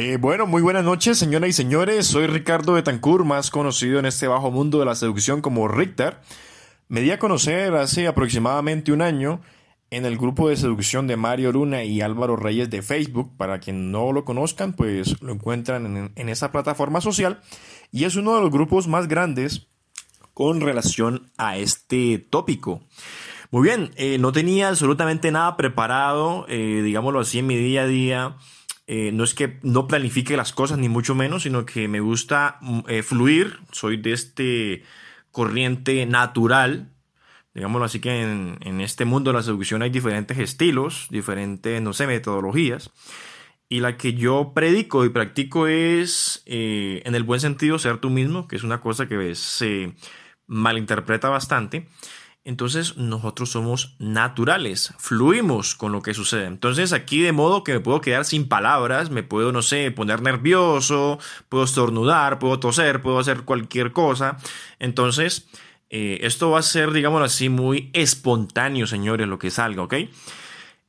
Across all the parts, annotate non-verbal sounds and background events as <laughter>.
Eh, bueno, muy buenas noches, señoras y señores. Soy Ricardo Betancourt, más conocido en este bajo mundo de la seducción como Richter. Me di a conocer hace aproximadamente un año en el grupo de seducción de Mario Luna y Álvaro Reyes de Facebook. Para quien no lo conozcan, pues lo encuentran en, esa plataforma social. Y es uno de los grupos más grandes con relación a este tópico. Muy bien, eh, no tenía absolutamente nada preparado, eh, digámoslo así, en mi día a día. Eh, no es que no planifique las cosas, ni mucho menos, sino que me gusta mm, eh, fluir. Soy de este corriente natural. Digámoslo así que en, este mundo de la seducción hay diferentes estilos, diferentes, no sé, metodologías. Y la que yo predico y practico es, eh, en el buen sentido, ser tú mismo, que es una cosa que se malinterpreta bastante entonces nosotros somos naturales, fluimos con lo que sucede. Entonces aquí de modo que me puedo quedar sin palabras, me puedo, no sé, poner nervioso, puedo estornudar, puedo toser, puedo hacer cualquier cosa. Entonces, eh, esto va a ser, digámoslo así, muy espontáneo, señores, lo que salga, ¿ok?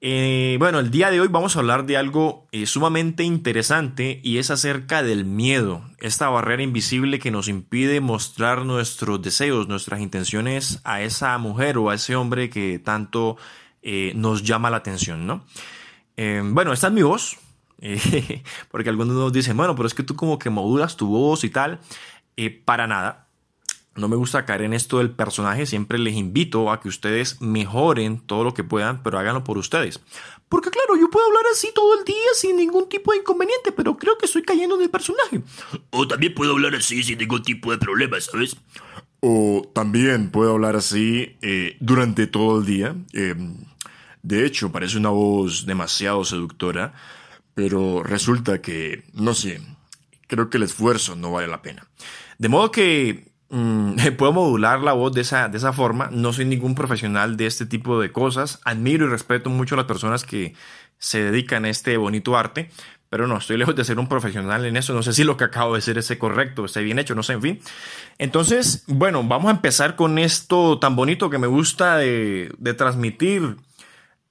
Eh, bueno, el día de hoy vamos a hablar de algo eh, sumamente interesante y es acerca del miedo, esta barrera invisible que nos impide mostrar nuestros deseos, nuestras intenciones a esa mujer o a ese hombre que tanto eh, nos llama la atención, ¿no? bueno, esta es mi voz, <laughs> porque algunos nos dicen, bueno, pero es que tú como que modulas tu voz y tal, para nada. No me gusta caer en esto del personaje, siempre les invito a que ustedes mejoren todo lo que puedan, pero háganlo por ustedes. Porque claro, yo puedo hablar así todo el día sin ningún tipo de inconveniente, pero creo que estoy cayendo en el personaje. O también puedo hablar así sin ningún tipo de problema, ¿sabes? O también puedo hablar así eh, durante todo el día. Eh, de hecho, parece una voz demasiado seductora, pero resulta que, no sé, creo que el esfuerzo no vale la pena. De modo que Mm, <laughs> puedo modular la voz de esa, de esa forma. No soy ningún profesional de este tipo de cosas. Admiro y respeto mucho a las personas que se dedican a este bonito arte. Pero no, estoy lejos de ser un profesional en eso. No sé si lo que acabo de decir es correcto, esté bien hecho, no sé, en fin. Entonces, bueno, vamos a empezar con esto tan bonito que me gusta de, de transmitir.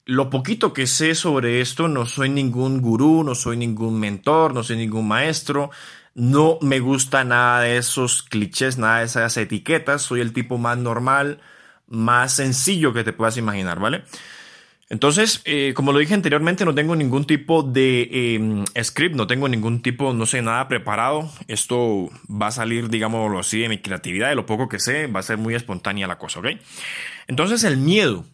Lo poquito que sé sobre esto, no soy ningún gurú, no soy ningún mentor, no soy ningún maestro. No me gusta nada de esos clichés, nada de esas etiquetas. Soy el tipo más normal, más sencillo que te puedas imaginar, ¿vale? Entonces, eh, como lo dije anteriormente, no tengo ningún tipo de em, script, no tengo ningún tipo, no sé, nada preparado. Esto va a salir, digámoslo así, de mi creatividad, de lo poco que sé, va a ser muy espontánea la cosa, ¿ok? Entonces, el miedo.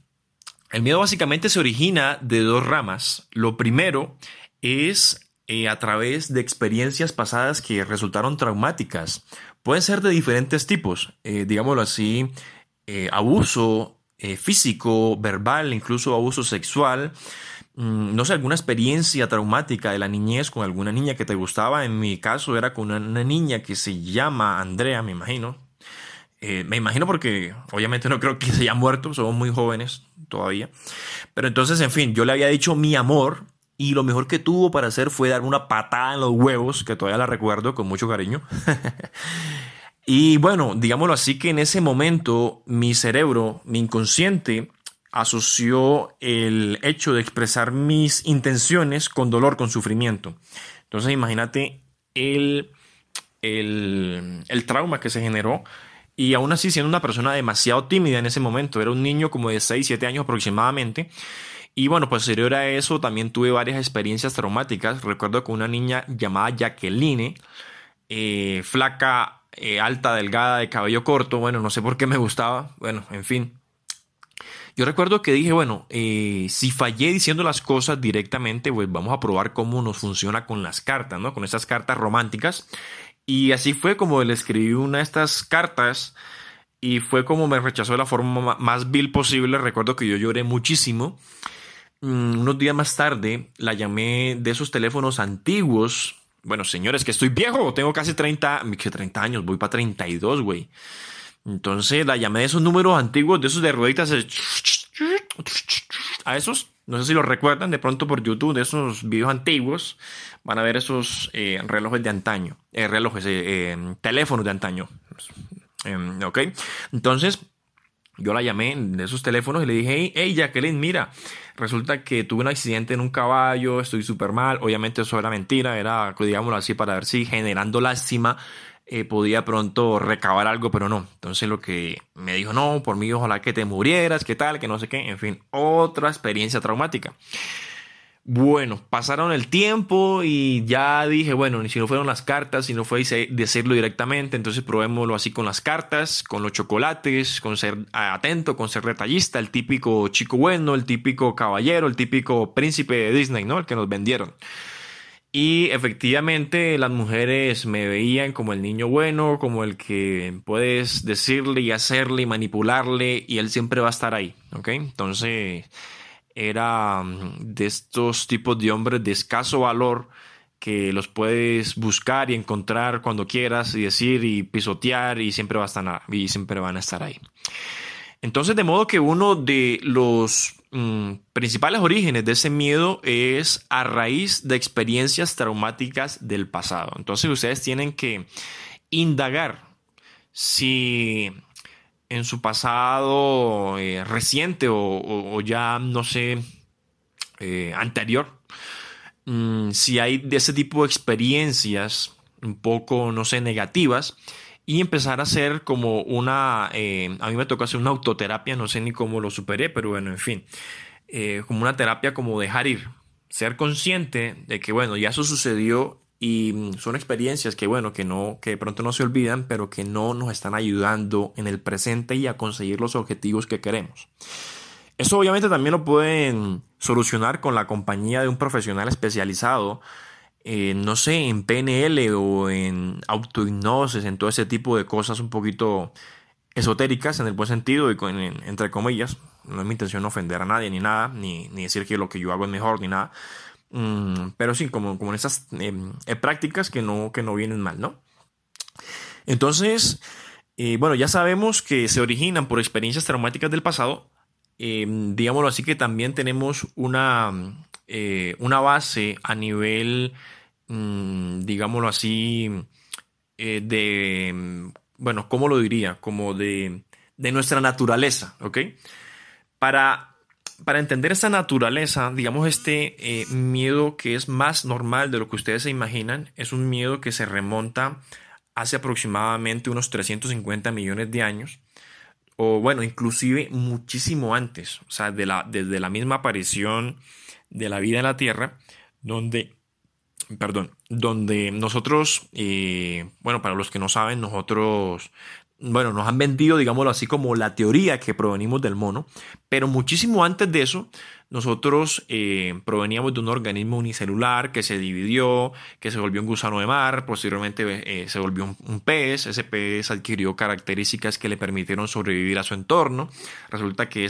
El miedo básicamente se origina de dos ramas. Lo primero es eh, a través de experiencias pasadas que resultaron traumáticas. Pueden ser de diferentes tipos, eh, digámoslo así, eh, abuso físico, verbal, incluso abuso sexual. Mm, no sé, alguna experiencia traumática de la niñez con alguna niña que te gustaba. En mi caso era con una, niña que se llama Andrea, me imagino. me imagino porque obviamente no creo que se haya muerto, somos muy jóvenes todavía. Pero entonces, en fin, yo le había dicho mi amor y lo mejor que tuvo para hacer fue dar una patada en los huevos, que todavía la recuerdo con mucho cariño. <laughs> y bueno, digámoslo así que en ese momento mi cerebro, mi inconsciente, asoció el hecho de expresar mis intenciones con dolor, con sufrimiento. Entonces imagínate el, el, el trauma que se generó y aún así siendo una persona demasiado tímida en ese momento, era un niño como de 6, 7 años aproximadamente, y bueno, posterior a eso también tuve varias experiencias traumáticas. Recuerdo con una niña llamada Jacqueline, eh, flaca, eh, alta, delgada, de cabello corto. Bueno, no sé por qué me gustaba. Bueno, en fin. Yo recuerdo que dije, bueno, eh, si fallé diciendo las cosas directamente, pues vamos a probar cómo nos funciona con las cartas, ¿no? Con esas cartas románticas. Y así fue como le escribí una de estas cartas y fue como me rechazó de la forma más vil posible. Recuerdo que yo lloré muchísimo. Mm, unos días más tarde la llamé de esos teléfonos antiguos. Bueno, señores, que estoy viejo, tengo casi 30, que 30 años, voy para 32, güey. Entonces la llamé de esos números antiguos, de esos de rueditas, a esos, no sé si los recuerdan de pronto por YouTube, de esos videos antiguos, van a ver esos eh, relojes de antaño, eh, relojes, eh, teléfonos de antaño. Em, ok, entonces yo la llamé en esos teléfonos y le dije, hey, hey, Jacqueline, mira, resulta que tuve un accidente en un caballo, estoy súper mal. Obviamente eso era mentira, era, digámoslo así, para ver si generando lástima eh, podía pronto recabar algo, pero no. Entonces lo que me dijo, no, por mí ojalá que te murieras, que tal, que no sé qué, en fin, otra experiencia traumática. Bueno, pasaron el tiempo y ya dije, bueno, ni si no fueron las cartas, si no fue decirlo directamente, entonces probémoslo así con las cartas, con los chocolates, con ser atento, con ser detallista, el típico chico bueno, el típico caballero, el típico príncipe de Disney, ¿no? El que nos vendieron. Y efectivamente las mujeres me veían como el niño bueno, como el que puedes decirle y hacerle y manipularle y él siempre va a estar ahí, ¿ok? Entonces era mm, de estos tipos de hombres de escaso valor que los puedes buscar y encontrar cuando quieras y decir y pisotear y siempre, va a estar, y siempre van a estar ahí. Entonces, de modo que uno de los mm, principales orígenes de ese miedo es a raíz de experiencias traumáticas del pasado. Entonces, ustedes tienen que indagar si en su pasado eh, reciente o, ya, no sé, eh, anterior, mm, si hay de ese tipo de experiencias un poco, no sé, negativas, y empezar a hacer como una, eh, a mí me tocó hacer una autoterapia, no sé ni cómo lo superé, pero bueno, en fin, como una terapia como dejar ir, ser consciente de que, bueno, ya eso sucedió y mm, son experiencias que, bueno, que no, que de pronto no se olvidan, pero que no nos están ayudando en el presente y a conseguir los objetivos que queremos. Eso obviamente también lo pueden solucionar con la compañía de un profesional especializado, no sé, en PNL o en autohipnosis, en todo ese tipo de cosas un poquito esotéricas en el buen sentido y con, entre comillas. No es mi intención ofender a nadie ni nada, ni, ni decir que lo que yo hago es mejor ni nada Mm, pero sí, como, como en esas em, eh, prácticas que no, que no vienen mal, ¿no? Entonces, eh, bueno, ya sabemos que se originan por experiencias traumáticas del pasado. Em, digámoslo así que también tenemos una, eh, una base a nivel, mm, digámoslo así, de, bueno, ¿cómo lo diría? Como de, de nuestra naturaleza, ¿ok? Para para entender esa naturaleza, digamos, este eh, miedo que es más normal de lo que ustedes se imaginan, es un miedo que se remonta hace aproximadamente unos 350 millones de años, o bueno, inclusive muchísimo antes, o sea, de la, desde la misma aparición de la vida en la Tierra, donde, perdón, donde nosotros, eh, bueno, para los que no saben, nosotros bueno, nos han vendido, digámoslo así, como la teoría que provenimos del mono, pero muchísimo antes de eso, nosotros eh, proveníamos de un organismo unicelular que se dividió, que se volvió un gusano de mar, posteriormente eh, se volvió un, pez, ese pez adquirió características que le permitieron sobrevivir a su entorno, resulta que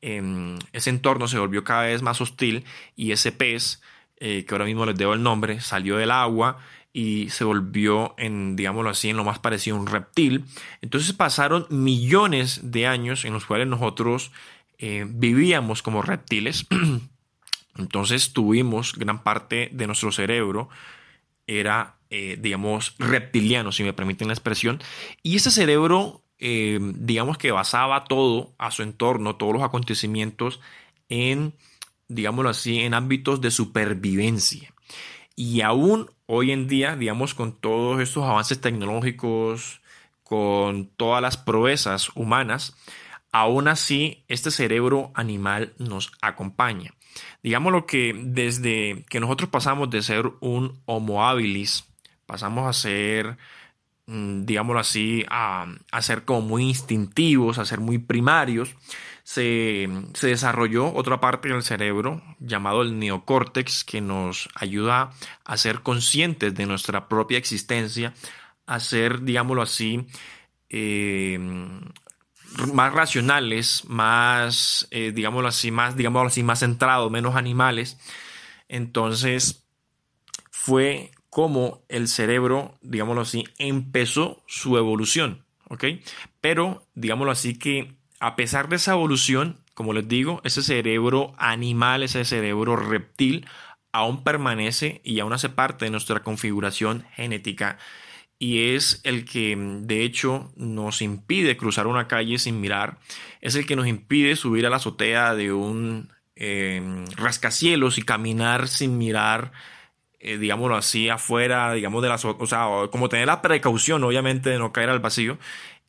em, ese entorno se volvió cada vez más hostil y ese pez, eh, que ahora mismo les debo el nombre, salió del agua, y se volvió en, digámoslo así, en lo más parecido a un reptil. Entonces pasaron millones de años en los cuales nosotros eh, vivíamos como reptiles. <clears throat> Entonces tuvimos gran parte de nuestro cerebro era, eh, digamos, reptiliano, si me permiten la expresión. Y ese cerebro, eh, digamos que basaba todo a su entorno, todos los acontecimientos en, digámoslo así, en ámbitos de supervivencia. Y aún hoy en día, digamos, con todos estos avances tecnológicos, con todas las proezas humanas, aún así este cerebro animal nos acompaña. Digamos lo que desde que nosotros pasamos de ser un Homo habilis, pasamos a ser, mm, digámoslo así, a, a ser como muy instintivos, a ser muy primarios, se, desarrolló otra parte del cerebro llamado el neocórtex que nos ayuda a ser conscientes de nuestra propia existencia, a ser, digámoslo así, eh, más racionales, más, eh, digámoslo así, más, digámoslo así, más centrados, menos animales. Entonces, fue como el cerebro, digámoslo así, empezó su evolución, ¿ok? Pero, digámoslo así, que a pesar de esa evolución, como les digo, ese cerebro animal, ese cerebro reptil, aún permanece y aún hace parte de nuestra configuración genética. y es el que de hecho nos impide cruzar una calle sin mirar, es el que nos impide subir a la azotea de un eh, rascacielos y caminar sin mirar eh, digámoslo así, afuera, digamos, de la, o sea, como tener la precaución, obviamente, de no caer al vacío,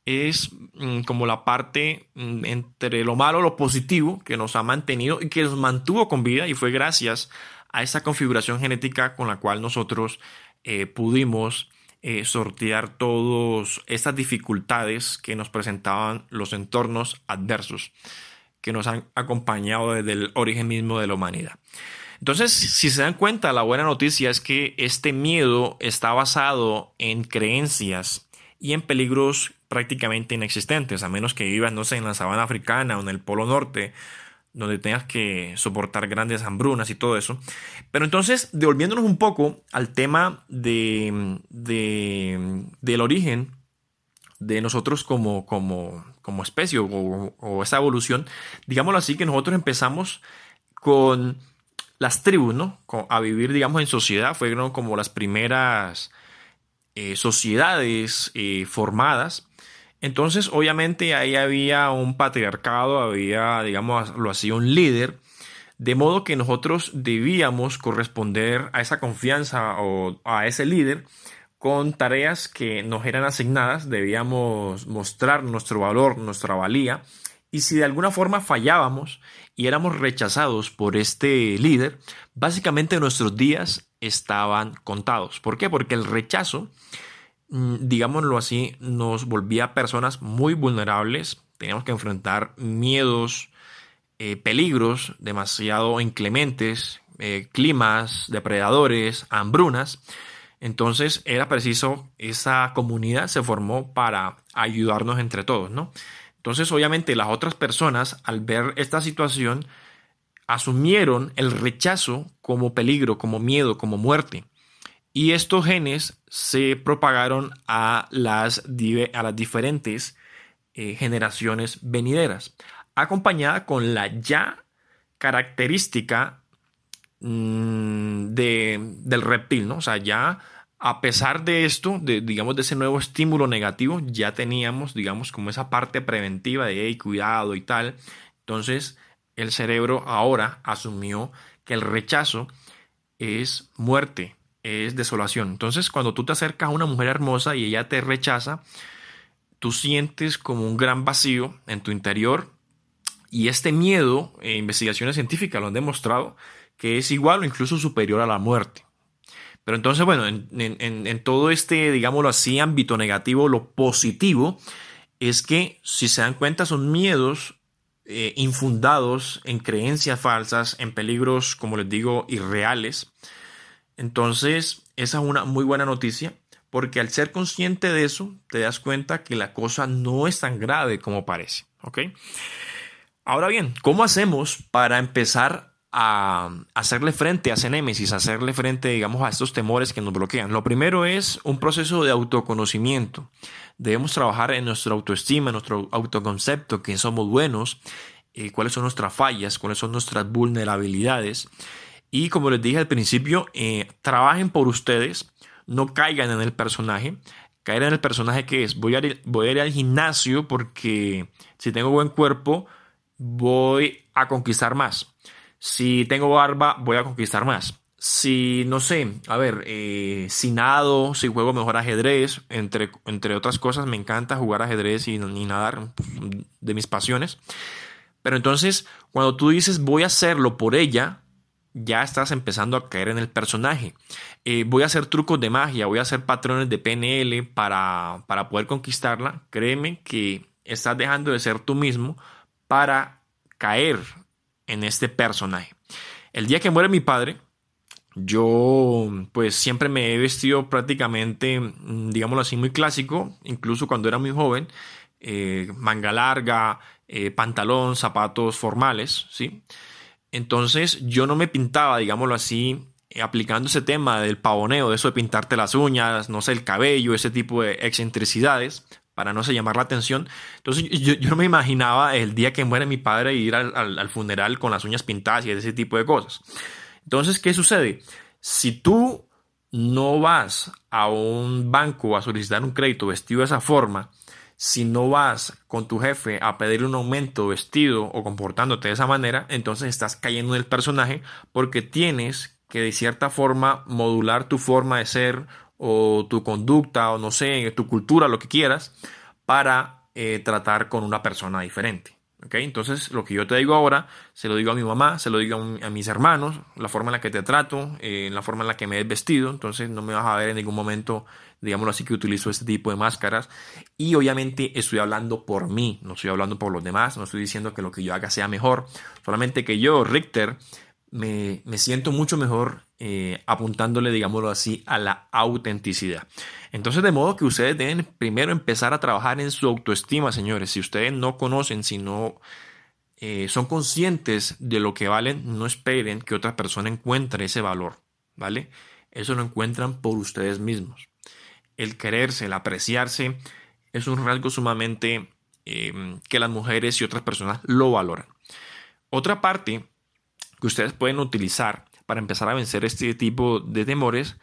es mm, como la parte mm, entre lo malo y lo positivo que nos ha mantenido y que nos mantuvo con vida y fue gracias a esa configuración genética con la cual nosotros eh, pudimos eh, sortear todas estas dificultades que nos presentaban los entornos adversos que nos han acompañado desde el origen mismo de la humanidad. Entonces, si se dan cuenta, la buena noticia es que este miedo está basado en creencias y en peligros prácticamente inexistentes, a menos que vivas, no sé, en la sabana africana o en el Polo Norte, donde tengas que soportar grandes hambrunas y todo eso. Pero entonces, devolviéndonos un poco al tema de, del origen de nosotros como, como, como especie o, o, esa evolución, digámoslo así, que nosotros empezamos con las tribus, ¿no? A vivir, digamos, en sociedad, fueron como las primeras eh, sociedades eh, formadas. Entonces, obviamente, ahí había un patriarcado, había, digamos, lo hacía un líder, de modo que nosotros debíamos corresponder a esa confianza o a ese líder con tareas que nos eran asignadas, debíamos mostrar nuestro valor, nuestra valía, y si de alguna forma fallábamos y éramos rechazados por este líder, básicamente nuestros días estaban contados. ¿Por qué? Porque el rechazo, mm, digámoslo así, nos volvía personas muy vulnerables. Teníamos que enfrentar miedos, eh, peligros demasiado inclementes, eh, climas, depredadores, hambrunas. Entonces era preciso, esa comunidad se formó para ayudarnos entre todos, ¿no? Entonces, obviamente, las otras personas, al ver esta situación, asumieron el rechazo como peligro, como miedo, como muerte. Y estos genes se propagaron a las, a las diferentes eh, generaciones venideras, acompañada con la ya característica mm, de, del reptil, ¿no? O sea, ya a pesar de esto, de, digamos, de ese nuevo estímulo negativo, ya teníamos, digamos, como esa parte preventiva de, hey, cuidado y tal. Entonces, el cerebro ahora asumió que el rechazo es muerte, es desolación. Entonces, cuando tú te acercas a una mujer hermosa y ella te rechaza, tú sientes como un gran vacío en tu interior y este miedo, eh, investigaciones científicas lo han demostrado, que es igual o incluso superior a la muerte. Pero entonces, bueno, en, todo este, digámoslo así, ámbito negativo, lo positivo es que, si se dan cuenta, son miedos eh, infundados en creencias falsas, en peligros, como les digo, irreales. Entonces, esa es una muy buena noticia, porque al ser consciente de eso, te das cuenta que la cosa no es tan grave como parece. ¿Ok? Ahora bien, ¿cómo hacemos para empezar a hacerle frente a ese némesis, hacerle frente, digamos, a estos temores que nos bloquean. Lo primero es un proceso de autoconocimiento. Debemos trabajar en nuestra autoestima, en nuestro autoconcepto, que somos buenos, eh, cuáles son nuestras fallas, cuáles son nuestras vulnerabilidades. Y como les dije al principio, eh, trabajen por ustedes, no caigan en el personaje. Caer en el personaje que es, voy a, voy a ir al gimnasio porque si tengo buen cuerpo, voy a conquistar más si tengo barba, voy a conquistar más. Si, no sé, a ver, eh, si nado, si juego mejor ajedrez, entre, entre otras cosas, me encanta jugar ajedrez y, nadar, de mis pasiones. Pero entonces, cuando tú dices voy a hacerlo por ella, ya estás empezando a caer en el personaje. Eh, voy a hacer trucos de magia, voy a hacer patrones de PNL para, para poder conquistarla. Créeme que estás dejando de ser tú mismo para caer en este personaje. El día que muere mi padre, yo pues siempre me he vestido prácticamente, mm, digámoslo así, muy clásico, incluso cuando era muy joven, eh, manga larga, eh, pantalón, zapatos formales, ¿sí? Entonces yo no me pintaba, digámoslo así, aplicando ese tema del pavoneo, de eso de pintarte las uñas, no sé, el cabello, ese tipo de excentricidades, para no se llamar la atención. Entonces yo, no me imaginaba el día que muere mi padre ir al, funeral con las uñas pintadas y ese tipo de cosas. Entonces, ¿qué sucede? Si tú no vas a un banco a solicitar un crédito vestido de esa forma, si no vas con tu jefe a pedir un aumento vestido o comportándote de esa manera, entonces estás cayendo en el personaje porque tienes que de cierta forma modular tu forma de ser o tu conducta o no sé, tu cultura, lo que quieras, para eh, tratar con una persona diferente. Entonces, lo que yo te digo ahora, se lo digo a mi mamá, se lo digo a, mis hermanos, la forma en la que te trato, eh, la forma en la que me he vestido. Entonces, no me vas a ver en ningún momento, digámoslo así, que utilizo este tipo de máscaras. Y obviamente estoy hablando por mí, no estoy hablando por los demás, no estoy diciendo que lo que yo haga sea mejor, solamente que yo, Richter, me, siento mucho mejor eh, apuntándole, digámoslo así, a la autenticidad. Entonces, de modo que ustedes deben primero empezar a trabajar en su autoestima, señores. Si ustedes no conocen, si no eh, son conscientes de lo que valen, no esperen que otra persona encuentre ese valor, ¿vale? Eso lo encuentran por ustedes mismos. El quererse, el apreciarse, es un rasgo sumamente eh, que las mujeres y otras personas lo valoran. Otra parte que ustedes pueden utilizar para empezar a vencer este tipo de temores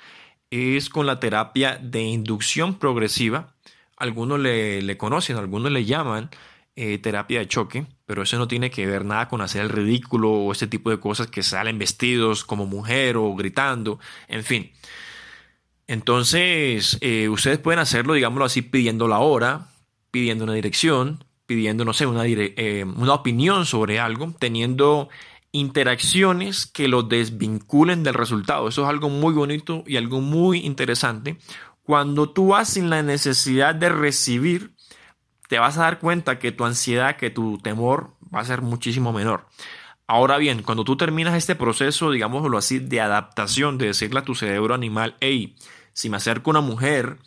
es con la terapia de inducción progresiva. Algunos le, conocen, algunos le llaman eh, terapia de choque, pero eso no tiene que ver nada con hacer el ridículo o ese tipo de cosas que salen vestidos como mujer o gritando, en fin. Entonces, eh, ustedes pueden hacerlo, digámoslo así, pidiendo la hora, pidiendo una dirección, pidiendo, no sé, una, eh, una opinión sobre algo, teniendo interacciones que lo desvinculen del resultado. Eso es algo muy bonito y algo muy interesante. Cuando tú vas sin la necesidad de recibir, te vas a dar cuenta que tu ansiedad, que tu temor va a ser muchísimo menor. Ahora bien, cuando tú terminas este proceso, digámoslo así, de adaptación, de decirle a tu cerebro animal, hey, si me acerco a una mujer,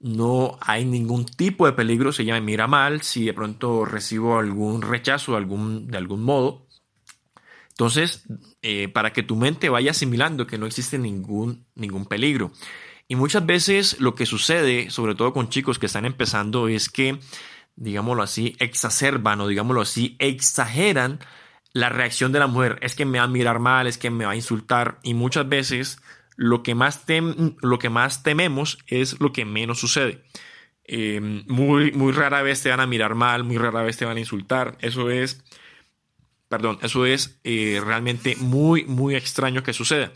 no hay ningún tipo de peligro si ella me mira mal, si de pronto recibo algún rechazo algún, de algún modo, entonces, eh, para que tu mente vaya asimilando que no existe ningún, ningún peligro. Y muchas veces lo que sucede, sobre todo con chicos que están empezando, es que, digámoslo así, exacerban o digámoslo así, exageran la reacción de la mujer. Es que me va a mirar mal, es que me va a insultar. Y muchas veces lo que más, lo que más tememos es lo que menos sucede. Eh, muy, muy rara vez te van a mirar mal, muy rara vez te van a insultar. Eso es Perdón, eso es eh, realmente muy, muy extraño que suceda.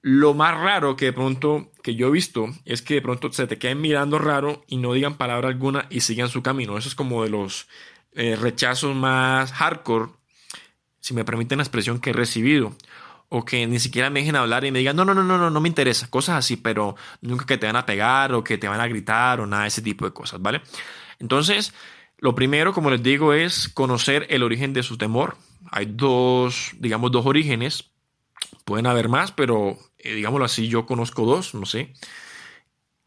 Lo más raro que de pronto que yo he visto es que de pronto se te queden mirando raro y no digan palabra alguna y sigan su camino. Eso es como de los eh, rechazos más hardcore, si me permiten la expresión que he recibido. O que ni siquiera me dejen hablar y me digan, no, no, no, no, no, no me interesa. Cosas así, pero nunca que te van a pegar o que te van a gritar o nada de ese tipo de cosas, ¿vale? Entonces, lo primero, como les digo, es conocer el origen de su temor hay dos, digamos, dos orígenes. Pueden haber más, pero eh, digámoslo así, yo conozco dos, no sé.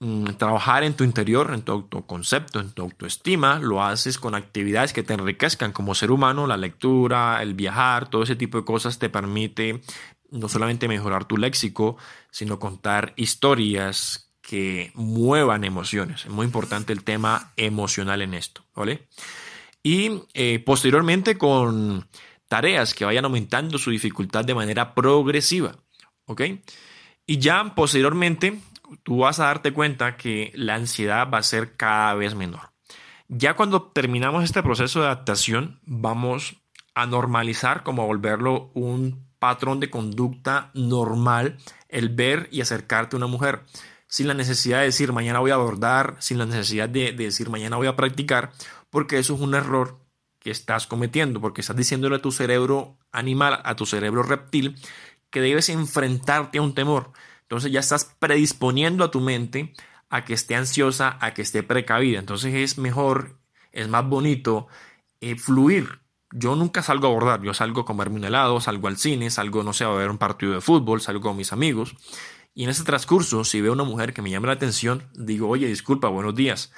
Mm, trabajar en tu interior, en tu autoconcepto, en tu autoestima, lo haces con actividades que te enriquezcan como ser humano, la lectura, el viajar, todo ese tipo de cosas te permite no solamente mejorar tu léxico, sino contar historias que muevan emociones. Es muy importante el tema emocional en esto, ¿vale? Y eh, posteriormente con tareas que vayan aumentando su dificultad de manera progresiva. ¿Ok? Y ya posteriormente tú vas a darte cuenta que la ansiedad va a ser cada vez menor. Ya cuando terminamos este proceso de adaptación, vamos a normalizar como a volverlo un patrón de conducta normal el ver y acercarte a una mujer sin la necesidad de decir mañana voy a abordar, sin la necesidad de, de decir mañana voy a practicar, porque eso es un error que estás cometiendo, porque estás diciéndole a tu cerebro animal, a tu cerebro reptil, que debes enfrentarte a un temor. Entonces ya estás predisponiendo a tu mente a que esté ansiosa, a que esté precavida. Entonces es mejor, es más bonito eh, fluir. Yo nunca salgo a abordar, yo salgo a comerme un helado, salgo al cine, salgo, no sé, a ver un partido de fútbol, salgo con mis amigos. Y en ese transcurso, si veo una mujer que me llama la atención, digo, oye, disculpa, buenos días,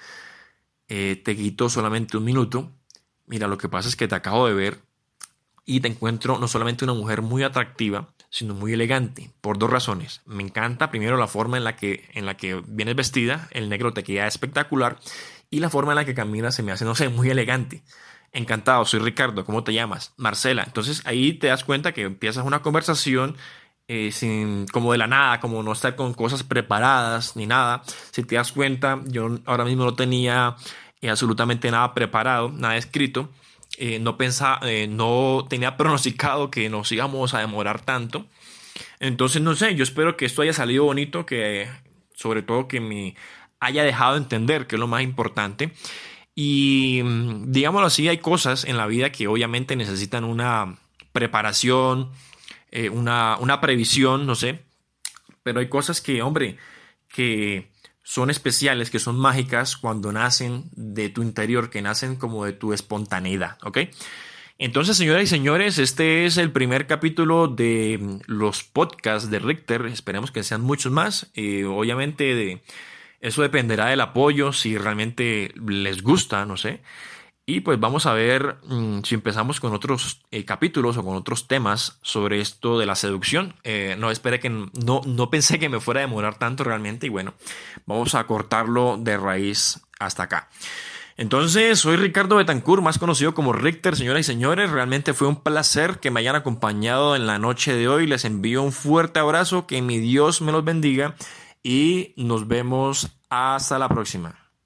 eh, te quito solamente un minuto, mira, lo que pasa es que te acabo de ver y te encuentro no solamente una mujer muy atractiva, sino muy elegante, por dos razones. Me encanta primero la forma en la que, en la que vienes vestida, el negro te queda espectacular, y la forma en la que caminas se me hace, no sé, muy elegante. Encantado, soy Ricardo, ¿cómo te llamas? Marcela. Entonces ahí te das cuenta que empiezas una conversación eh, sin, como de la nada, como no estar con cosas preparadas ni nada. Si te das cuenta, yo ahora mismo no tenía eh, absolutamente nada preparado, nada escrito. Eh, no, pensaba, no tenía <laughs> pronosticado que nos íbamos a demorar tanto. Entonces, no sé, yo espero que esto haya salido bonito, que sobre todo que me haya dejado entender, que es lo más importante. Y mm, digámoslo así, hay cosas en la vida que obviamente necesitan una preparación, eh, una, una previsión, no sé. Pero hay cosas que, hombre, que son especiales, que son mágicas cuando nacen de tu interior, que nacen como de tu espontaneidad, ¿ok? Entonces, señoras y señores, este es el primer capítulo de los podcasts de Richter. Esperemos que sean muchos más. Eh, obviamente, de, eso dependerá del apoyo, si realmente les gusta, no sé. Y pues vamos a ver mm, si empezamos con otros eh, capítulos o con otros temas sobre esto de la seducción. Eh, no esperé que no, no pensé que me fuera a demorar tanto realmente y bueno, vamos a cortarlo de raíz hasta acá. Entonces, soy Ricardo Betancourt, más conocido como Richter, señoras y señores. Realmente fue un placer que me hayan acompañado en la noche de hoy. Les envío un fuerte abrazo, que mi Dios me los bendiga y nos vemos hasta la próxima.